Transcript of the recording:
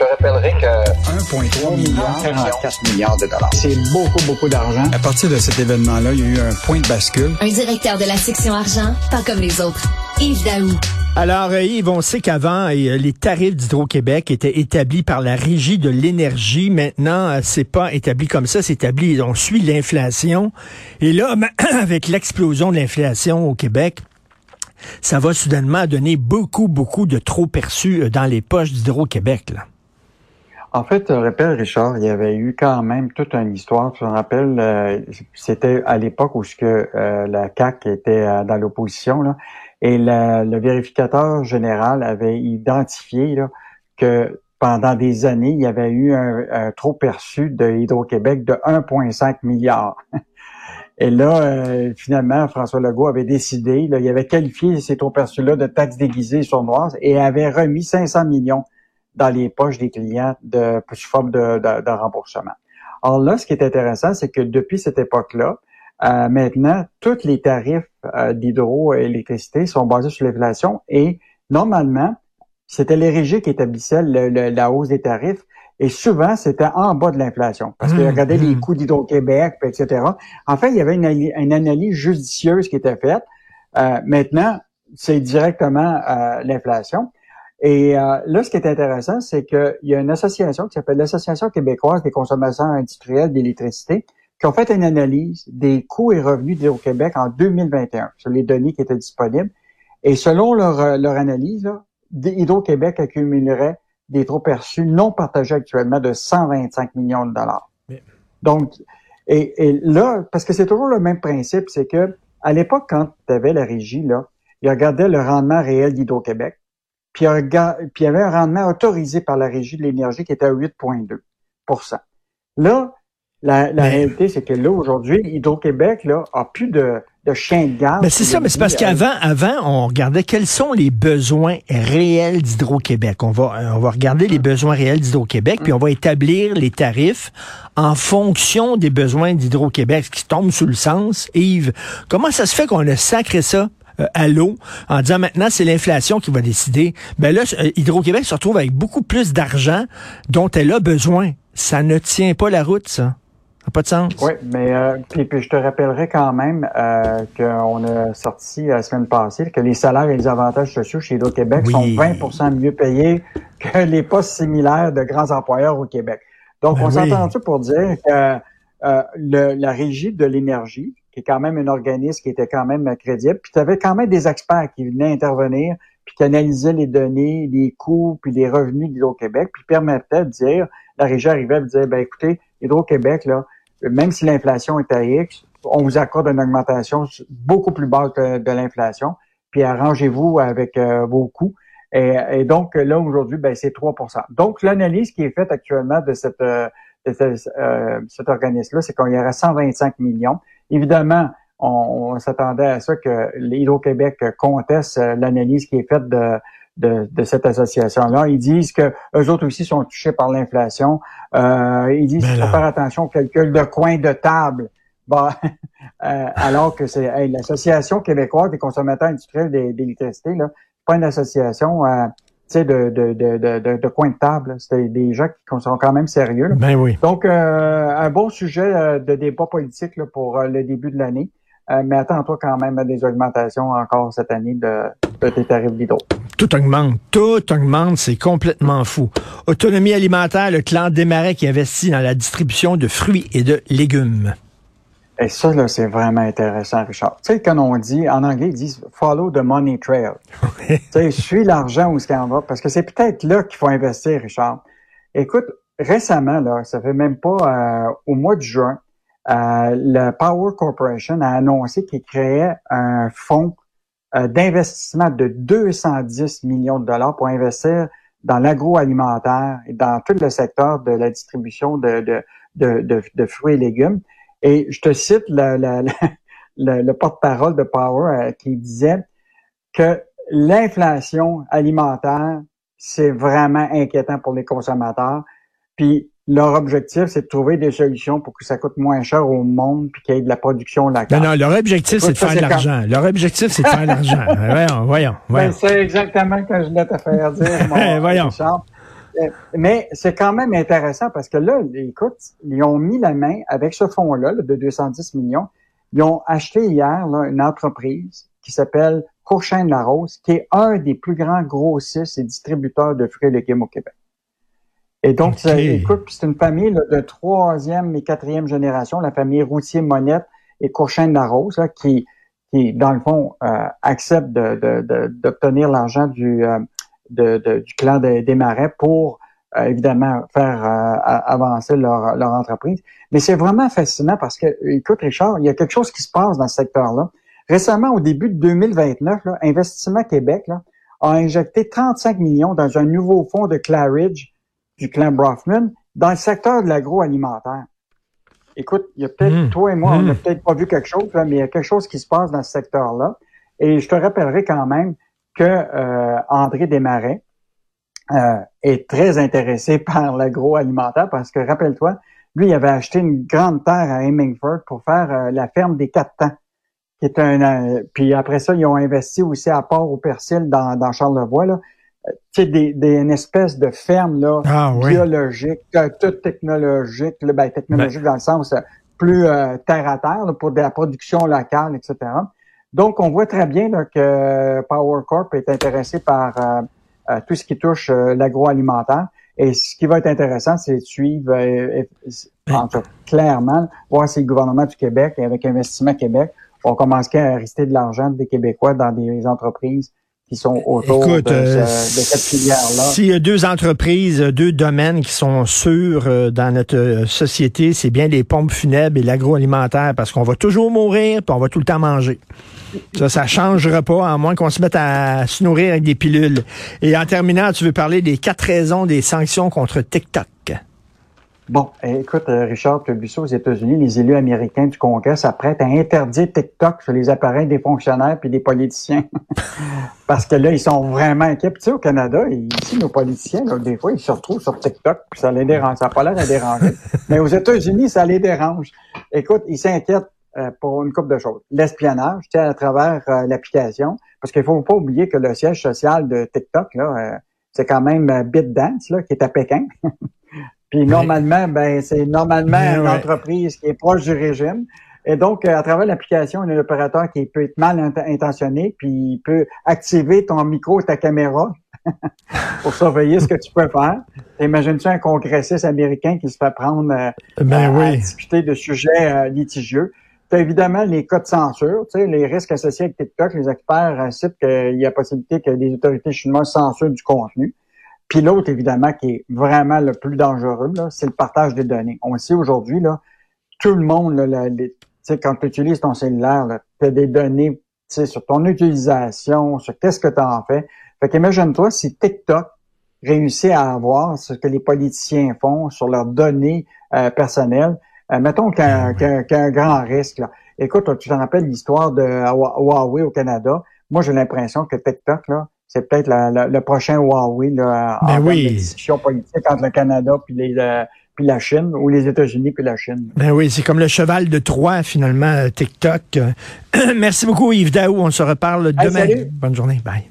te rappellerai que 1,3 milliard, 44 milliards de dollars. C'est beaucoup, beaucoup d'argent. À partir de cet événement-là, il y a eu un point de bascule. Un directeur de la section argent, pas comme les autres. Yves Daou. Alors, euh, Yves, on sait qu'avant, euh, les tarifs d'Hydro-Québec étaient établis par la Régie de l'énergie. Maintenant, euh, c'est pas établi comme ça, c'est établi, on suit l'inflation. Et là, avec l'explosion de l'inflation au Québec, ça va soudainement donner beaucoup, beaucoup de trop perçus dans les poches d'Hydro-Québec. En fait, je rappelle, Richard, il y avait eu quand même toute une histoire. Tu te rappelles, c'était à l'époque où ce que, la CAC était dans l'opposition, là, et le vérificateur général avait identifié que pendant des années, il y avait eu un, trop perçu de Hydro-Québec de 1,5 milliard. Et là, euh, finalement, François Legault avait décidé, il avait qualifié ces trop perçus-là de taxes déguisées sournoises et avait remis 500 millions dans les poches des clients de, sous forme de, de, de remboursement. Alors là, ce qui est intéressant, c'est que depuis cette époque-là, euh, maintenant, tous les tarifs euh, d'hydroélectricité sont basés sur l'inflation et normalement, c'était les régies qui établissaient la hausse des tarifs et souvent, c'était en bas de l'inflation parce qu'ils mmh, regardaient les mmh. coûts d'Hydro-Québec, etc. En fait, il y avait une, une analyse judicieuse qui était faite. Euh, maintenant, c'est directement euh, l'inflation. Et là, ce qui est intéressant, c'est qu'il y a une association qui s'appelle l'Association québécoise des consommateurs industriels d'électricité qui ont fait une analyse des coûts et revenus d'Hydro-Québec en 2021 sur les données qui étaient disponibles. Et selon leur, euh, leur analyse, Hydro-Québec accumulerait des trop perçus non partagés actuellement de 125 millions de dollars. Donc, et, et, là, parce que c'est toujours le même principe, c'est que à l'époque, quand tu avais la régie, là, ils regardaient le rendement réel d'Hydro-Québec, puis, il y avait un rendement autorisé par la régie de l'énergie qui était à 8,2% Là, la, la réalité, c'est que là, aujourd'hui, Hydro-Québec là, a plus de, de chien de garde. Mais c'est ça, mais c'est parce qu'avant, avant, on regardait quels sont les besoins réels d'Hydro-Québec. On va, on va regarder les besoins réels d'Hydro-Québec, puis on va établir les tarifs en fonction des besoins d'Hydro-Québec, ce qui tombe sous le sens. Yves, comment ça se fait qu'on a sacré ça? À l'eau en disant maintenant c'est l'inflation qui va décider. Ben là, euh, Hydro-Québec se retrouve avec beaucoup plus d'argent dont elle a besoin. Ça ne tient pas la route, ça pas de sens. Oui, mais euh, puis, je te rappellerai quand même euh, qu'on a sorti la semaine passée que les salaires et les avantages sociaux chez Hydro-Québec sont 20% mieux payés que les postes similaires de grands employeurs au Québec. Donc, ben on s'entend-tu pour dire que euh, le, la régie de l'énergie, qui est quand même un organisme qui était quand même crédible, puis tu avais quand même des experts qui venaient intervenir, puis qui analysaient les données, les coûts, puis les revenus d'Hydro-Québec, puis permettaient de dire, la régie arrivait à dire, ben écoutez, Hydro-Québec, là, même si l'inflation est à X, on vous accorde une augmentation beaucoup plus basse que de l'inflation, puis arrangez-vous avec euh, vos coûts. Et, donc là, aujourd'hui, ben, c'est 3% Donc, l'analyse qui est faite actuellement de, cette, euh, euh, cet organisme-là, c'est qu'il y aurait 125 millions. Évidemment, on, s'attendait à ça que l'Hydro-Québec conteste l'analyse qui est faite de, de, cette association-là. Ils disent que eux autres aussi sont touchés par l'inflation. Euh, ils disent qu'il faut faire attention au calcul de coin de table. Bah, euh, alors que c'est l'association québécoise des consommateurs industriels d'électricité, là, c'est pas une association euh, de, de, de, de, de coin de table. C'est des gens qui sont quand même sérieux. Ben oui. Donc, euh, un bon sujet de débat politique là, pour le début de l'année. mais attends-toi quand même à des augmentations encore cette année de, de tes tarifs d'hydro. Tout augmente, tout augmente, c'est complètement fou. Autonomie alimentaire, le clan Desmarais qui investit dans la distribution de fruits et de légumes. Et ça, là, c'est vraiment intéressant, Richard. Tu sais, quand on dit, en anglais, ils disent follow the money trail. tu sais, suis l'argent où ce en va, parce que c'est peut-être là qu'il faut investir, Richard. Écoute, récemment, là, ça fait même pas euh, au mois de juin, euh, le Power Corporation a annoncé qu'il créait un fonds euh, d'investissement de 210 millions de dollars pour investir dans l'agroalimentaire et dans tout le secteur de la distribution de, de, de, de, fruits et légumes. Et je te cite le, le, le, porte-parole de Power euh, qui disait que l'inflation alimentaire, c'est vraiment inquiétant pour les consommateurs. Puis leur objectif, c'est de trouver des solutions pour que ça coûte moins cher au monde puis qu'il y ait de la production locale. Non, non, leur objectif, c'est de faire de l'argent. Leur objectif, c'est de faire de l'argent. voyons, voyons, voyons. Ben, c'est exactement ce que je voulais te faire dire, mon voyons. Mais c'est quand même intéressant parce que là, écoute, ils ont mis la main avec ce fonds-là de 210 millions. Ils ont acheté hier une entreprise qui s'appelle Courchain de la Rose, qui est un des plus grands grossistes et distributeurs de fruits et légumes au Québec. Et donc, écoute, c'est une famille de troisième et quatrième génération, la famille Routier-Monette et Courchain de la Rose, qui, qui, dans le fond, euh, accepte d'obtenir de, l'argent du, euh, du clan des Marais pour euh, évidemment faire avancer leur, leur entreprise. Mais c'est vraiment fascinant parce que, écoute, Richard, il y a quelque chose qui se passe dans ce secteur-là. Récemment, au début de 2029, là, Investissement Québec là, a injecté 35 millions dans un nouveau fonds de Claridge du clan Brofman dans le secteur de l'agroalimentaire. Écoute, il y a peut-être, mmh. toi et moi, on n'a mmh. peut-être pas vu quelque chose, mais il y a quelque chose qui se passe dans ce secteur-là. Et je te rappellerai quand même que euh, André Desmarais euh, est très intéressé par l'agroalimentaire parce que, rappelle-toi, lui, il avait acheté une grande terre à Hemingford pour faire euh, la ferme des quatre temps. Qui est un, puis après ça, ils ont investi aussi à Port au Persil dans, dans Charlevoix. Là tu sais, des, des, une espèce de ferme là, ah, biologique, euh, toute technologique, là, ben, technologique dans le sens euh, plus euh, terre à terre pour de la production locale, etc. Donc, on voit très bien là, que Power Corp est intéressé par tout ce qui touche l'agroalimentaire. Et ce qui va être intéressant, c'est de suivre, en tout, clairement, voir si le gouvernement du Québec, avec Investissement Québec, vont commencer à rester de l'argent des Québécois dans des entreprises qui sont autour de, euh, cette filière-là. S'il y a deux entreprises, deux domaines qui sont sûrs euh, dans notre euh, société, c'est bien les pompes funèbres et l'agroalimentaire, parce qu'on va toujours mourir, puis on va tout le temps manger. Ça, ça changera pas, à moins qu'on se mette à se nourrir avec des pilules. Et en terminant, tu veux parler des quatre raisons des sanctions contre TikTok. Bon, écoute, euh, Richard Buisseau, aux États-Unis, les élus américains du Congrès s'apprêtent à interdire TikTok sur les appareils des fonctionnaires puis des politiciens. Parce que là, ils sont vraiment inquiets. tu sais, au Canada, ici, nos politiciens, des fois, ils se retrouvent sur TikTok, puis ça les dérange. Ça n'a pas l'air à déranger. Mais aux États-Unis, ça les dérange. Écoute, ils s'inquiètent euh, pour une couple de choses. L'espionnage, tu sais, à travers euh, l'application. Parce qu'il faut pas oublier que le siège social de TikTok, là, c'est quand même BitDance, là, qui est à Pékin. Puis normalement, ben c'est normalement une entreprise qui est proche du régime. Et donc, euh, à travers l'application, il y a un opérateur qui peut être mal intentionné, puis il peut activer ton micro et ta caméra pour surveiller ce que tu peux faire. Imagine-tu un congressiste américain qui se fait prendre euh, ben à, discuter de sujets euh, litigieux? Tu as évidemment les cas de censure, tu sais, les risques associés avec TikTok. Les experts citent qu'il y a possibilité que les autorités chinoises censurent du contenu. Puis l'autre, évidemment, qui est vraiment le plus dangereux, c'est le partage des données. On le sait aujourd'hui, là, tout le monde, là, quand tu utilises ton cellulaire, tu as des données sur ton utilisation, sur qu'est-ce que tu en fais. Fait qu'imagine-toi si TikTok réussit à avoir ce que les politiciens font sur leurs données euh, personnelles. Euh, mettons qu'il y, a un grand risque. Là. Écoute, tu te rappelles l'histoire de Huawei au Canada? Moi, j'ai l'impression que TikTok, là, c'est peut-être le prochain Huawei là, ben en discussion politique entre le Canada puis les euh, puis la Chine ou les États-Unis puis la Chine. Ben oui, c'est comme le cheval de Troie finalement TikTok. Merci beaucoup Yves Daou, on se reparle demain. Bonne journée, bye.